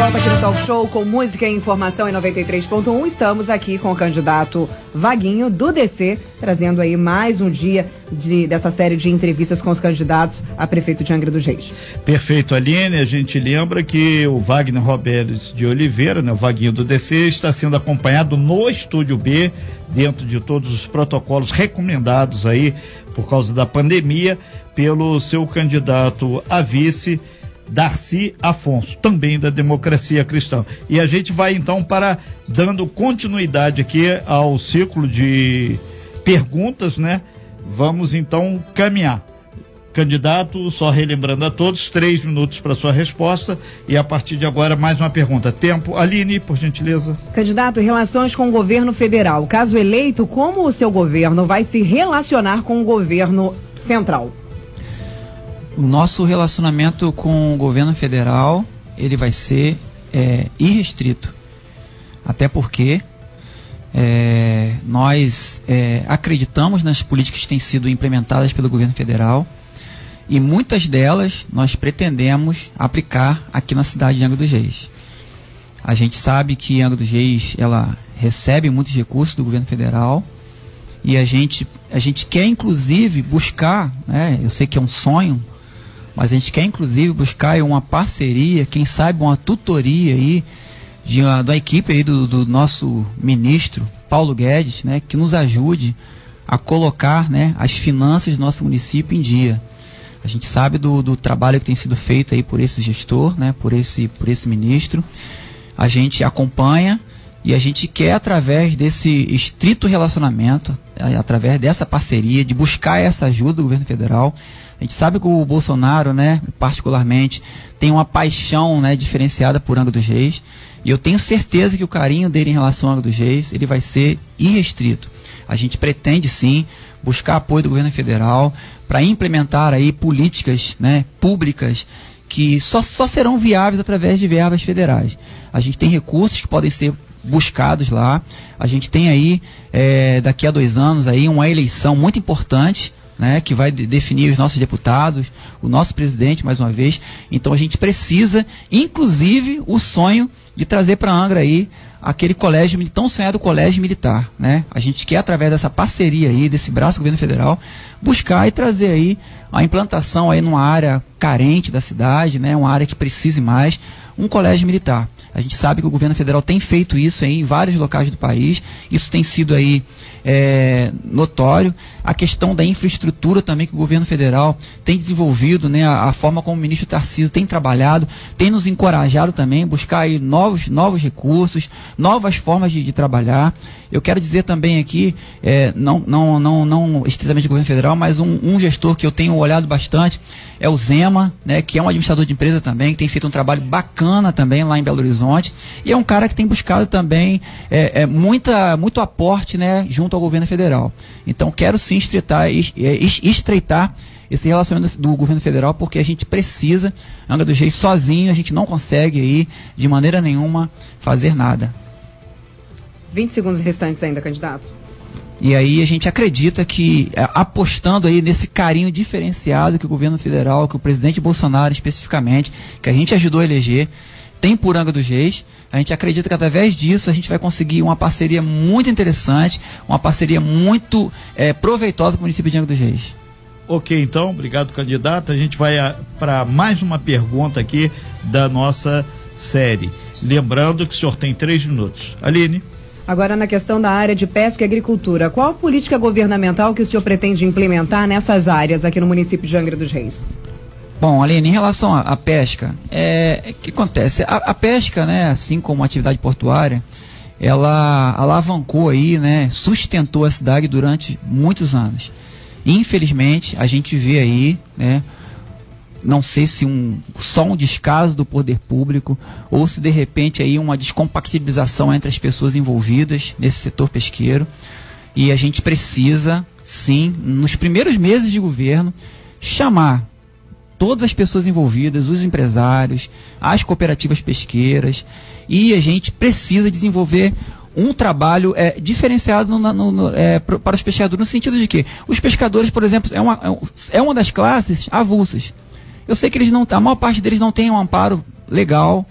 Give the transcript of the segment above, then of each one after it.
volta aqui no Talk Show com música e informação em 93.1. Estamos aqui com o candidato Vaguinho do DC, trazendo aí mais um dia de, dessa série de entrevistas com os candidatos a prefeito de Angra dos Reis. Perfeito, Aline. A gente lembra que o Wagner Roberts de Oliveira, né, o Vaguinho do DC, está sendo acompanhado no Estúdio B, dentro de todos os protocolos recomendados aí por causa da pandemia, pelo seu candidato a vice. Darcy Afonso, também da Democracia Cristã. E a gente vai então para dando continuidade aqui ao ciclo de perguntas, né? Vamos então caminhar. Candidato, só relembrando a todos, três minutos para sua resposta e a partir de agora mais uma pergunta. Tempo, Aline, por gentileza. Candidato, relações com o governo federal, caso eleito, como o seu governo vai se relacionar com o governo central? O nosso relacionamento com o governo federal ele vai ser é, irrestrito, até porque é, nós é, acreditamos nas políticas que têm sido implementadas pelo governo federal e muitas delas nós pretendemos aplicar aqui na cidade de Angra dos Reis. A gente sabe que Angra dos Reis ela recebe muitos recursos do governo federal e a gente, a gente quer inclusive buscar, né, eu sei que é um sonho, mas a gente quer inclusive buscar uma parceria, quem sabe uma tutoria aí de uma, da equipe aí do, do, nosso ministro Paulo Guedes, né, que nos ajude a colocar, né, as finanças do nosso município em dia. A gente sabe do, do trabalho que tem sido feito aí por esse gestor, né, por esse por esse ministro. A gente acompanha e a gente quer através desse estrito relacionamento, através dessa parceria, de buscar essa ajuda do governo federal, a gente sabe que o Bolsonaro, né, particularmente, tem uma paixão né, diferenciada por Angra dos Reis. E eu tenho certeza que o carinho dele em relação a Angra dos Reis ele vai ser irrestrito. A gente pretende sim buscar apoio do governo federal para implementar aí políticas né, públicas que só, só serão viáveis através de verbas federais. A gente tem recursos que podem ser buscados lá. A gente tem aí, é, daqui a dois anos, aí uma eleição muito importante né, que vai definir os nossos deputados, o nosso presidente, mais uma vez. Então a gente precisa, inclusive, o sonho de trazer para Angra aí aquele colégio, tão sonhado colégio militar, né? A gente quer, através dessa parceria aí, desse braço do governo federal, buscar e trazer aí a implantação aí numa área carente da cidade, né? Uma área que precise mais, um colégio militar. A gente sabe que o governo federal tem feito isso em vários locais do país. Isso tem sido aí é, notório. A questão da infraestrutura também que o governo federal tem desenvolvido, né? A, a forma como o ministro Tarcísio tem trabalhado, tem nos encorajado também a buscar aí novos, novos recursos, novas formas de, de trabalhar. Eu quero dizer também aqui, é, não, não, não, não estritamente do governo federal, mas um, um, gestor que eu tenho olhado bastante é o Zema, né, que é um administrador de empresa também, que tem feito um trabalho bacana também lá em Belo Horizonte, e é um cara que tem buscado também é, é, muita, muito aporte né, junto ao governo federal. Então quero sim estreitar, estreitar esse relacionamento do governo federal, porque a gente precisa, Angra dos Reis sozinho, a gente não consegue aí, de maneira nenhuma, fazer nada. 20 segundos restantes ainda, candidato. E aí a gente acredita que, é, apostando aí nesse carinho diferenciado que o governo federal, que o presidente Bolsonaro especificamente, que a gente ajudou a eleger, tem por Angra dos Reis, a gente acredita que através disso a gente vai conseguir uma parceria muito interessante, uma parceria muito é, proveitosa para o município de Angra dos Reis. Ok, então, obrigado, candidato. A gente vai para mais uma pergunta aqui da nossa série. Lembrando que o senhor tem três minutos. Aline. Agora, na questão da área de pesca e agricultura, qual a política governamental que o senhor pretende implementar nessas áreas aqui no município de Angra dos Reis? Bom, Aline, em relação à pesca, é, o que acontece? A, a, pesca, né, assim como a atividade portuária, ela alavancou aí, né, sustentou a cidade durante muitos anos. Infelizmente, a gente vê aí, né, não sei se um, só um descaso do poder público ou se de repente aí uma descompatibilização entre as pessoas envolvidas nesse setor pesqueiro. E a gente precisa, sim, nos primeiros meses de governo, chamar todas as pessoas envolvidas, os empresários, as cooperativas pesqueiras, e a gente precisa desenvolver um trabalho é, diferenciado no, no, no, é, para os pescadores, no sentido de que os pescadores, por exemplo, é uma, é uma das classes avulsas. Eu sei que eles não, a maior parte deles não tem um amparo legal,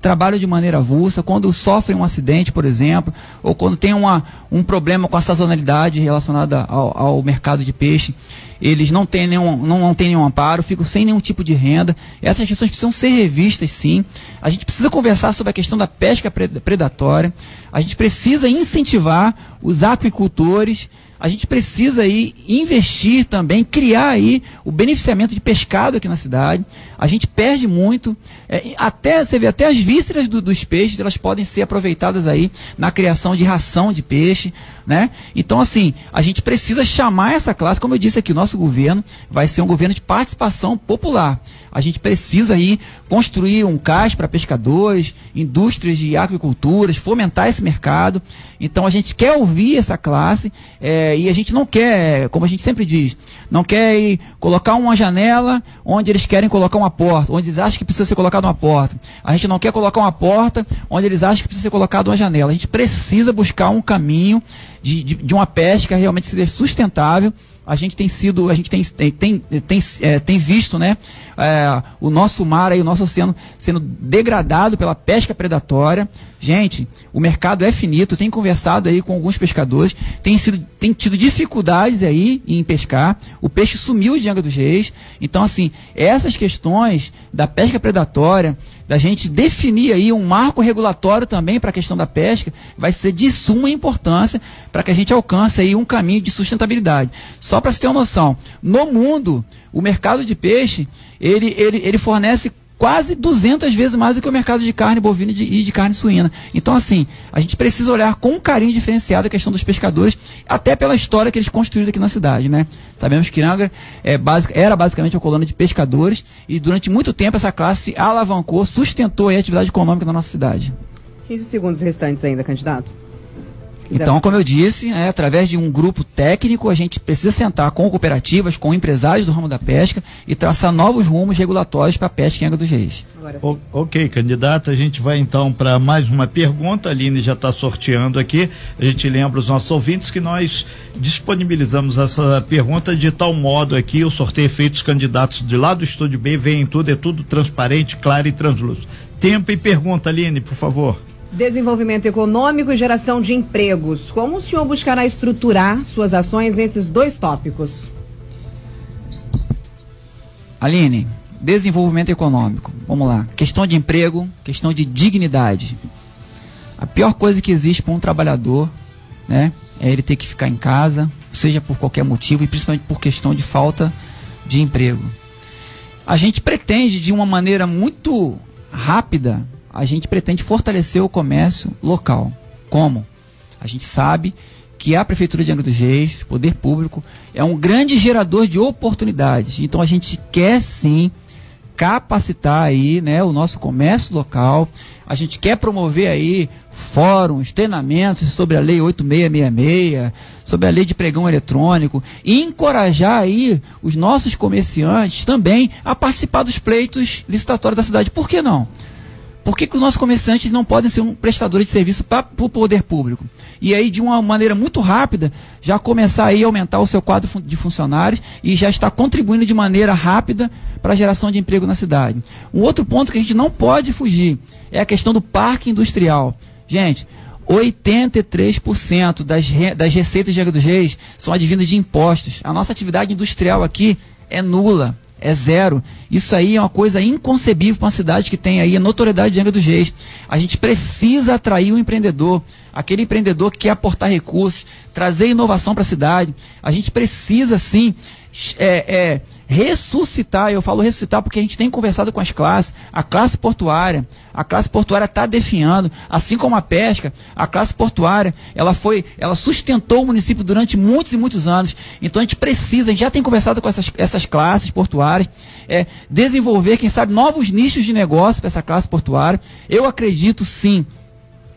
trabalham de maneira avulsa, quando sofrem um acidente, por exemplo, ou quando tem uma, um problema com a sazonalidade relacionada ao, ao mercado de peixe, eles não têm, nenhum, não, não têm nenhum amparo, ficam sem nenhum tipo de renda. Essas questões precisam ser revistas, sim. A gente precisa conversar sobre a questão da pesca predatória. A gente precisa incentivar os aquicultores a gente precisa aí investir também, criar aí o beneficiamento de pescado aqui na cidade. A gente perde muito, é, até você vê até as vísceras do, dos peixes elas podem ser aproveitadas aí na criação de ração de peixe, né? Então assim a gente precisa chamar essa classe, como eu disse aqui, o nosso governo vai ser um governo de participação popular. A gente precisa aí construir um cais para pescadores, indústrias de aquiculturas, fomentar esse mercado. Então a gente quer ouvir essa classe é, e a gente não quer, como a gente sempre diz, não quer ir colocar uma janela onde eles querem colocar uma porta, onde eles acham que precisa ser colocada uma porta. A gente não quer colocar uma porta onde eles acham que precisa ser colocada uma janela. A gente precisa buscar um caminho de, de, de uma pesca realmente sustentável a gente tem sido, a gente tem, tem, tem, é, tem visto né, é, o nosso mar e o nosso oceano sendo degradado pela pesca predatória. Gente, o mercado é finito, tem conversado aí com alguns pescadores, tem, sido, tem tido dificuldades aí em pescar, o peixe sumiu de Angra dos Reis. Então, assim, essas questões da pesca predatória, da gente definir aí um marco regulatório também para a questão da pesca, vai ser de suma importância para que a gente alcance aí um caminho de sustentabilidade. Só para você ter uma noção, no mundo, o mercado de peixe, ele, ele, ele fornece quase 200 vezes mais do que o mercado de carne bovina e de, e de, carne suína. Então, assim, a gente precisa olhar com um carinho diferenciado a questão dos pescadores, até pela história que eles construíram aqui na cidade, né? Sabemos que Angra é, era basicamente uma colônia de pescadores e durante muito tempo essa classe alavancou, sustentou a atividade econômica na nossa cidade. 15 segundos restantes ainda, candidato. Então, como eu disse, é, através de um grupo técnico, a gente precisa sentar com cooperativas, com empresários do ramo da pesca e traçar novos rumos regulatórios para a pesca em Angra dos Reis. O, ok, candidato, a gente vai então para mais uma pergunta. A Aline já está sorteando aqui. A gente lembra os nossos ouvintes que nós disponibilizamos essa pergunta de tal modo aqui, o sorteio é feito os candidatos de lá do Estúdio B, vem tudo, é tudo transparente, claro e translúcido. Tempo e pergunta, Aline, por favor. Desenvolvimento econômico e geração de empregos. Como o senhor buscará estruturar suas ações nesses dois tópicos? Aline, desenvolvimento econômico. Vamos lá. Questão de emprego, questão de dignidade. A pior coisa que existe para um trabalhador, né, é ele ter que ficar em casa, seja por qualquer motivo e principalmente por questão de falta de emprego. A gente pretende de uma maneira muito rápida a gente pretende fortalecer o comércio local. Como? A gente sabe que a Prefeitura de Angra dos Reis, poder público, é um grande gerador de oportunidades. Então a gente quer sim capacitar aí, né, o nosso comércio local. A gente quer promover aí fóruns, treinamentos sobre a lei 8666, sobre a lei de pregão eletrônico e encorajar aí os nossos comerciantes também a participar dos pleitos licitatórios da cidade. Por que não? Por que, que os nossos comerciantes não podem ser um prestador de serviço para o poder público? E aí, de uma maneira muito rápida, já começar aí a aumentar o seu quadro de funcionários e já está contribuindo de maneira rápida para a geração de emprego na cidade. Um outro ponto que a gente não pode fugir é a questão do parque industrial. Gente, 83% das, das receitas de Angra dos Reis são advindas de impostos. A nossa atividade industrial aqui é nula é zero. Isso aí é uma coisa inconcebível para uma cidade que tem aí a notoriedade de Angra dos Reis. A gente precisa atrair o empreendedor, aquele empreendedor que quer aportar recursos, trazer inovação para a cidade. A gente precisa, sim, é, é, ressuscitar, eu falo ressuscitar porque a gente tem conversado com as classes, a classe portuária, a classe portuária está definhando, assim como a pesca, a classe portuária, ela foi, ela sustentou o município durante muitos e muitos anos, então a gente precisa, a gente já tem conversado com essas, essas classes portuárias, é, desenvolver, quem sabe, novos nichos de negócio para essa classe portuária, eu acredito sim,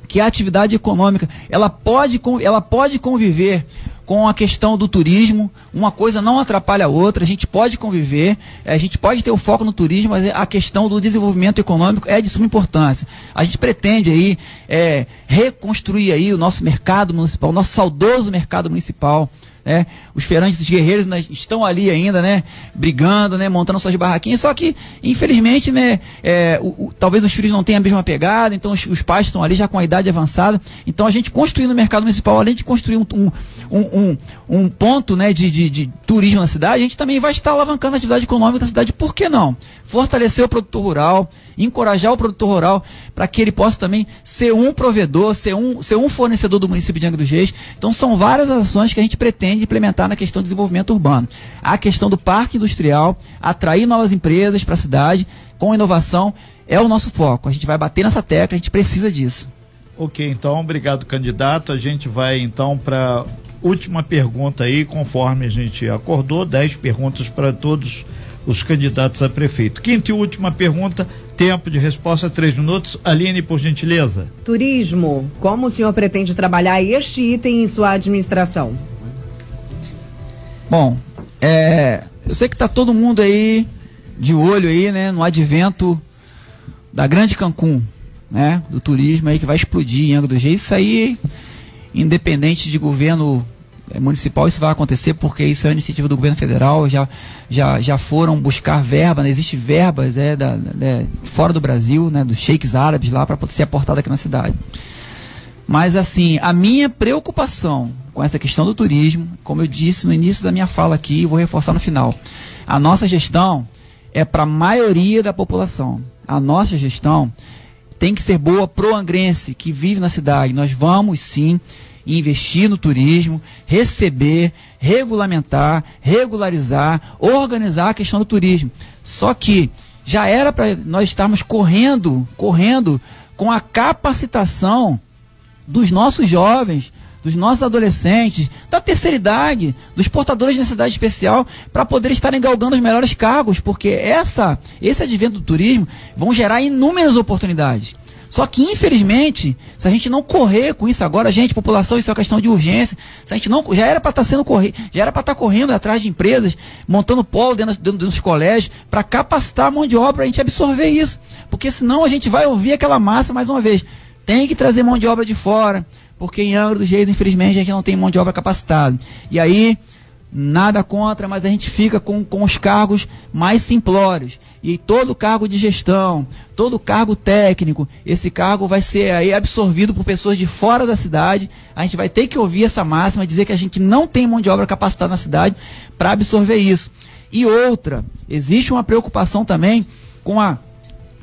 que a atividade econômica ela pode, ela pode conviver com a questão do turismo, uma coisa não atrapalha a outra, a gente pode conviver, a gente pode ter o foco no turismo, mas a questão do desenvolvimento econômico é de suma importância. A gente pretende aí é, reconstruir aí o nosso mercado municipal, o nosso saudoso mercado municipal, né? Os feirantes guerreiros né, estão ali ainda, né? Brigando, né? Montando suas barraquinhas. Só que, infelizmente, né? É, o, o, talvez os filhos não tenham a mesma pegada, então os, os, pais estão ali já com a idade avançada. Então a gente construindo o mercado municipal, além de construir um, um, um, um ponto né, de, de, de, turismo na cidade, a gente também vai estar alavancando a atividade econômica da cidade. Por que não? Fortalecer o produtor rural, encorajar o produtor rural para que ele possa também ser um provedor, ser um, ser um fornecedor do município de Angra dos Reis. Então são várias ações que a gente pretende implementar na questão do desenvolvimento urbano. A questão do parque industrial, atrair novas empresas para a cidade com inovação é o nosso foco. A gente vai bater nessa tecla, a gente precisa disso. Ok, então, obrigado, candidato. A gente vai então para última pergunta aí, conforme a gente acordou, 10 perguntas para todos os candidatos a prefeito. Quinta e última pergunta, tempo de resposta, três minutos. Aline, por gentileza. Turismo, como o senhor pretende trabalhar este item em sua administração? Bom, é, eu sei que está todo mundo aí de olho aí, né, no advento da Grande Cancún, né, do turismo aí que vai explodir em Angra dos Reis. Isso aí, independente de governo municipal, isso vai acontecer porque isso é uma iniciativa do governo federal. Já, já, já foram buscar verba, né, existe verbas é, da, né, fora do Brasil, né, dos sheiks árabes lá para ser aportada aqui na cidade. Mas assim, a minha preocupação com essa questão do turismo, como eu disse no início da minha fala aqui, e vou reforçar no final. A nossa gestão é para a maioria da população. A nossa gestão tem que ser boa pro angrense que vive na cidade. Nós vamos sim investir no turismo, receber, regulamentar, regularizar, organizar a questão do turismo. Só que já era para nós estarmos correndo, correndo com a capacitação dos nossos jovens, dos nossos adolescentes, da terceira idade, dos portadores de necessidade especial, para poder estarem galgando os melhores cargos, porque essa, esse advento do turismo vão gerar inúmeras oportunidades. Só que, infelizmente, se a gente não correr com isso agora, gente, população, isso é uma questão de urgência. Se a gente não, já era para estar tá sendo correr, já era para estar tá correndo atrás de empresas, montando polo dentro, dentro dos colégios, para capacitar a mão de obra, para a gente absorver isso. Porque senão a gente vai ouvir aquela massa mais uma vez. Tem que trazer mão de obra de fora, porque em Angra dos Reis, infelizmente, a gente não tem mão de obra capacitada. E aí, nada contra, mas a gente fica com, com os cargos mais simplórios. E todo cargo de gestão, todo cargo técnico, esse cargo vai ser aí absorvido por pessoas de fora da cidade. A gente vai ter que ouvir essa máxima, dizer que a gente não tem mão de obra capacitada na cidade para absorver isso. E outra, existe uma preocupação também com a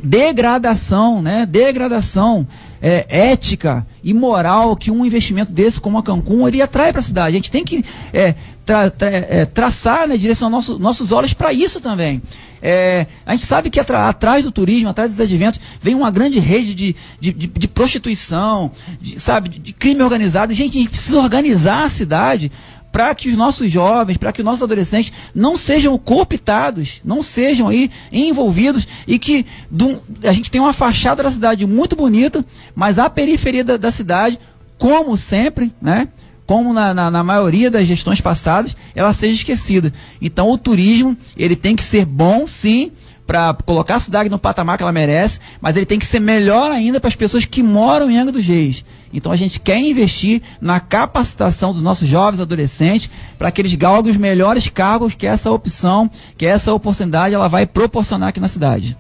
degradação, né? Degradação é, ética e moral que um investimento desse como a Cancún iria atrai para a cidade. A gente tem que é, tra, tra, é, traçar, né, direção nosso, nossos olhos para isso também. É, a gente sabe que atrás do turismo, atrás dos adventos, vem uma grande rede de, de, de, de prostituição, de, sabe, de crime organizado. Gente, a gente precisa organizar a cidade para que os nossos jovens, para que os nossos adolescentes não sejam cooptados, não sejam aí envolvidos e que do, a gente tem uma fachada da cidade muito bonita, mas a periferia da, da cidade, como sempre, né? Como na, na, na, maioria das gestões passadas, ela seja esquecida. Então o turismo, ele tem que ser bom, sim, para colocar a cidade no patamar que ela merece, mas ele tem que ser melhor ainda para as pessoas que moram em Angra dos Reis. Então a gente quer investir na capacitação dos nossos jovens adolescentes para que eles galguem os melhores cargos que essa opção, que essa oportunidade ela vai proporcionar aqui na cidade.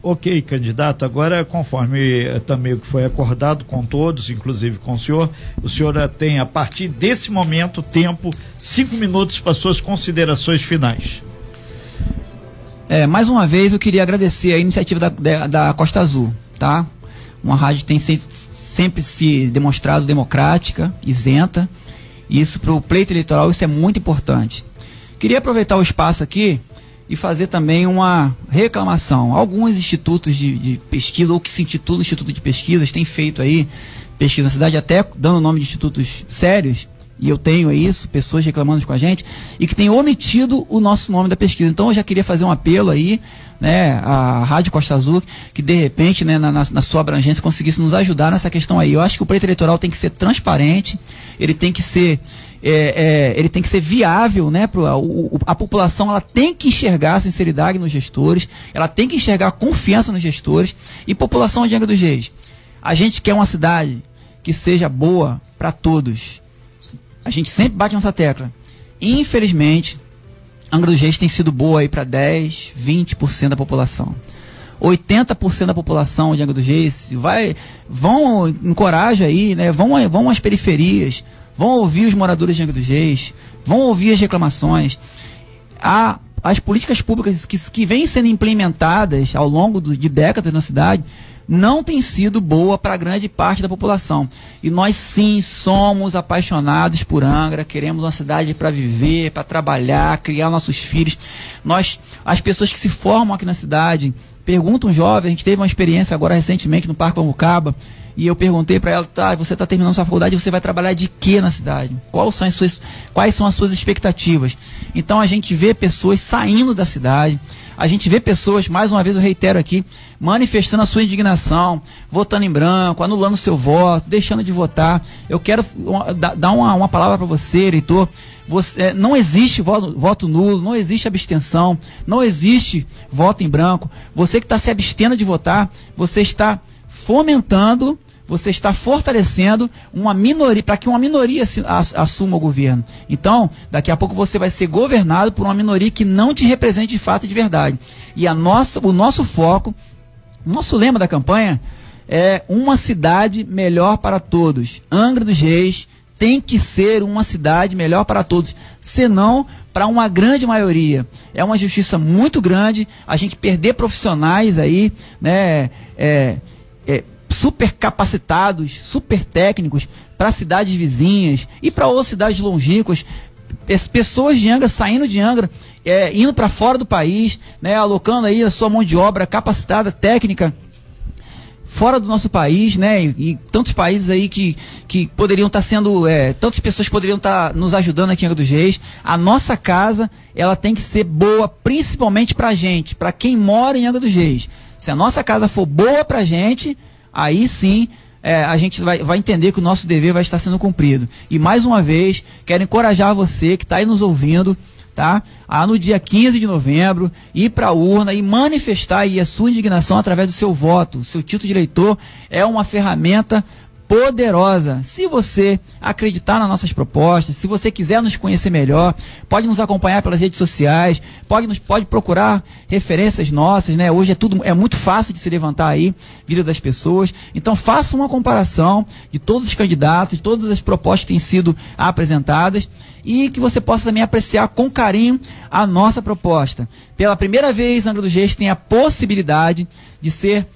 Ok, candidato. Agora, conforme eh, também o que foi acordado com todos, inclusive com o senhor, o senhor tem, a partir desse momento, tempo, cinco minutos para suas considerações finais. É, mais uma vez eu queria agradecer a iniciativa da, da, da Costa Azul, tá? Uma rádio tem sempre, sempre se demonstrado democrática, isenta. E isso para o pleito eleitoral isso é muito importante. Queria aproveitar o espaço aqui e fazer também uma reclamação. Alguns institutos de, de pesquisa, ou que se intitulam Instituto de Pesquisas, têm feito aí pesquisa na cidade, até dando o nome de institutos sérios, e eu tenho isso, pessoas reclamando com a gente, e que tem omitido o nosso nome da pesquisa. Então eu já queria fazer um apelo aí, né, à Rádio Costa Azul, que de repente, né, na, na, sua abrangência, conseguisse nos ajudar nessa questão aí. Eu acho que o pleito eleitoral tem que ser transparente, ele tem que ser. É, é, ele tem que ser viável, né? Pro, a, o, a população ela tem que enxergar a sinceridade nos gestores, ela tem que enxergar a confiança nos gestores e população de Angra dos Reis. A gente quer uma cidade que seja boa para todos a gente sempre bate nessa tecla. infelizmente, Angra dos Reis tem sido boa aí para 10, 20% da população. 80% da população de Angra dos Reis vai, vão, encoraja aí, né? Vão, vão às periferias, vão ouvir os moradores de Angra dos Reis, vão ouvir as reclamações. As políticas públicas que, que vêm sendo implementadas ao longo do, de décadas na cidade não tem sido boa para grande parte da população. E nós sim somos apaixonados por Angra, queremos uma cidade para viver, para trabalhar, criar nossos filhos. Nós, as pessoas que se formam aqui na cidade, perguntam jovens, a gente teve uma experiência agora recentemente no Parque Pamucaba, e eu perguntei para ela, tá, você está terminando sua faculdade, você vai trabalhar de quê na cidade? Quais são, as suas, quais são as suas expectativas? Então a gente vê pessoas saindo da cidade, a gente vê pessoas, mais uma vez eu reitero aqui, manifestando a sua indignação, votando em branco, anulando seu voto, deixando de votar. Eu quero dar uma, uma palavra para você, eleitor. Você, é, não existe voto, voto, nulo, não existe abstenção, não existe voto em branco. Você que está se abstendo de votar, você está fomentando você está fortalecendo uma minoria, para que uma minoria assuma o governo. Então, daqui a pouco você vai ser governado por uma minoria que não te represente de fato e de verdade. E a nossa, o nosso foco, o nosso lema da campanha é uma cidade melhor para todos. Angra dos Reis tem que ser uma cidade melhor para todos, senão para uma grande maioria. É uma justiça muito grande a gente perder profissionais aí, né? É, super capacitados, super técnicos para cidades vizinhas e para outras cidades longínquas, pessoas de Angra saindo de Angra, é, indo para fora do país, né, alocando aí a sua mão de obra capacitada, técnica, fora do nosso país, né, e, e tantos países aí que, que poderiam estar tá sendo, é, tantas pessoas poderiam estar tá nos ajudando aqui em Angra dos Reis. A nossa casa, ela tem que ser boa, principalmente para gente, para quem mora em Angra dos Reis. Se a nossa casa for boa para gente, aí sim é, a gente vai, vai, entender que o nosso dever vai estar sendo cumprido. E mais uma vez, quero encorajar você que está aí nos ouvindo, tá? A no dia 15 de novembro, ir para a urna e manifestar aí a sua indignação através do seu voto. Seu título de eleitor é uma ferramenta poderosa. Se você acreditar nas nossas propostas, se você quiser nos conhecer melhor, pode nos acompanhar pelas redes sociais, pode nos pode procurar referências nossas, né? Hoje é tudo é muito fácil de se levantar aí vida das pessoas. Então faça uma comparação de todos os candidatos, de todas as propostas que têm sido apresentadas e que você possa também apreciar com carinho a nossa proposta. Pela primeira vez, Angra dos Reis tem a possibilidade de ser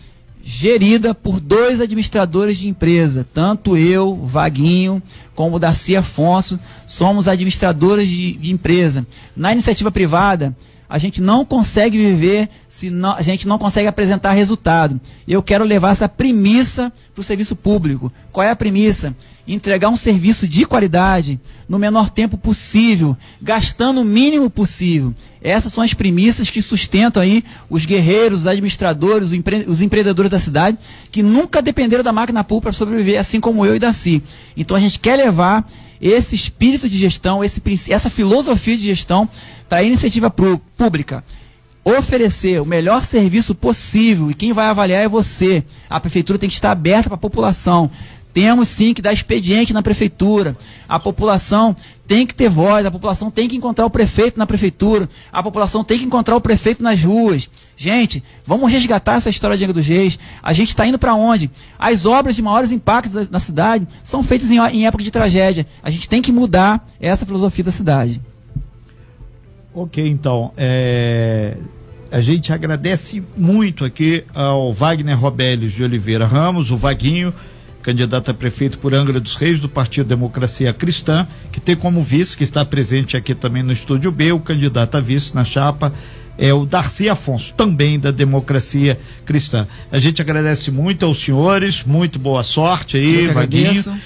gerida por dois administradores de empresa, tanto eu, Vaguinho, como Darcy Afonso, somos administradores de, de empresa. Na iniciativa privada, a gente não consegue viver se não, a gente não consegue apresentar resultado. Eu quero levar essa premissa para o serviço público. Qual é a premissa? Entregar um serviço de qualidade no menor tempo possível, gastando o mínimo possível. Essas são as premissas que sustentam aí os guerreiros, os administradores, os, empre os empreendedores da cidade, que nunca dependeram da máquina pública para sobreviver, assim como eu e Darcy. Então a gente quer levar esse espírito de gestão, esse, essa filosofia de gestão para a iniciativa pública. Oferecer o melhor serviço possível e quem vai avaliar é você. A prefeitura tem que estar aberta para a população. Temos sim que dar expediente na prefeitura. A população tem que ter voz, a população tem que encontrar o prefeito na prefeitura, a população tem que encontrar o prefeito nas ruas. Gente, vamos resgatar essa história de Angra dos Reis. A gente está indo para onde? As obras de maiores impactos na cidade são feitas em, em época de tragédia. A gente tem que mudar essa filosofia da cidade. Ok, então. É, a gente agradece muito aqui ao Wagner Robeles de Oliveira Ramos, o Vaguinho candidato a prefeito por Angra dos Reis, do Partido Democracia Cristã, que tem como vice, que está presente aqui também no Estúdio B, o candidato a vice na chapa é o Darcy Afonso, também da Democracia Cristã. A gente agradece muito aos senhores, muito boa sorte aí, Vaguinho.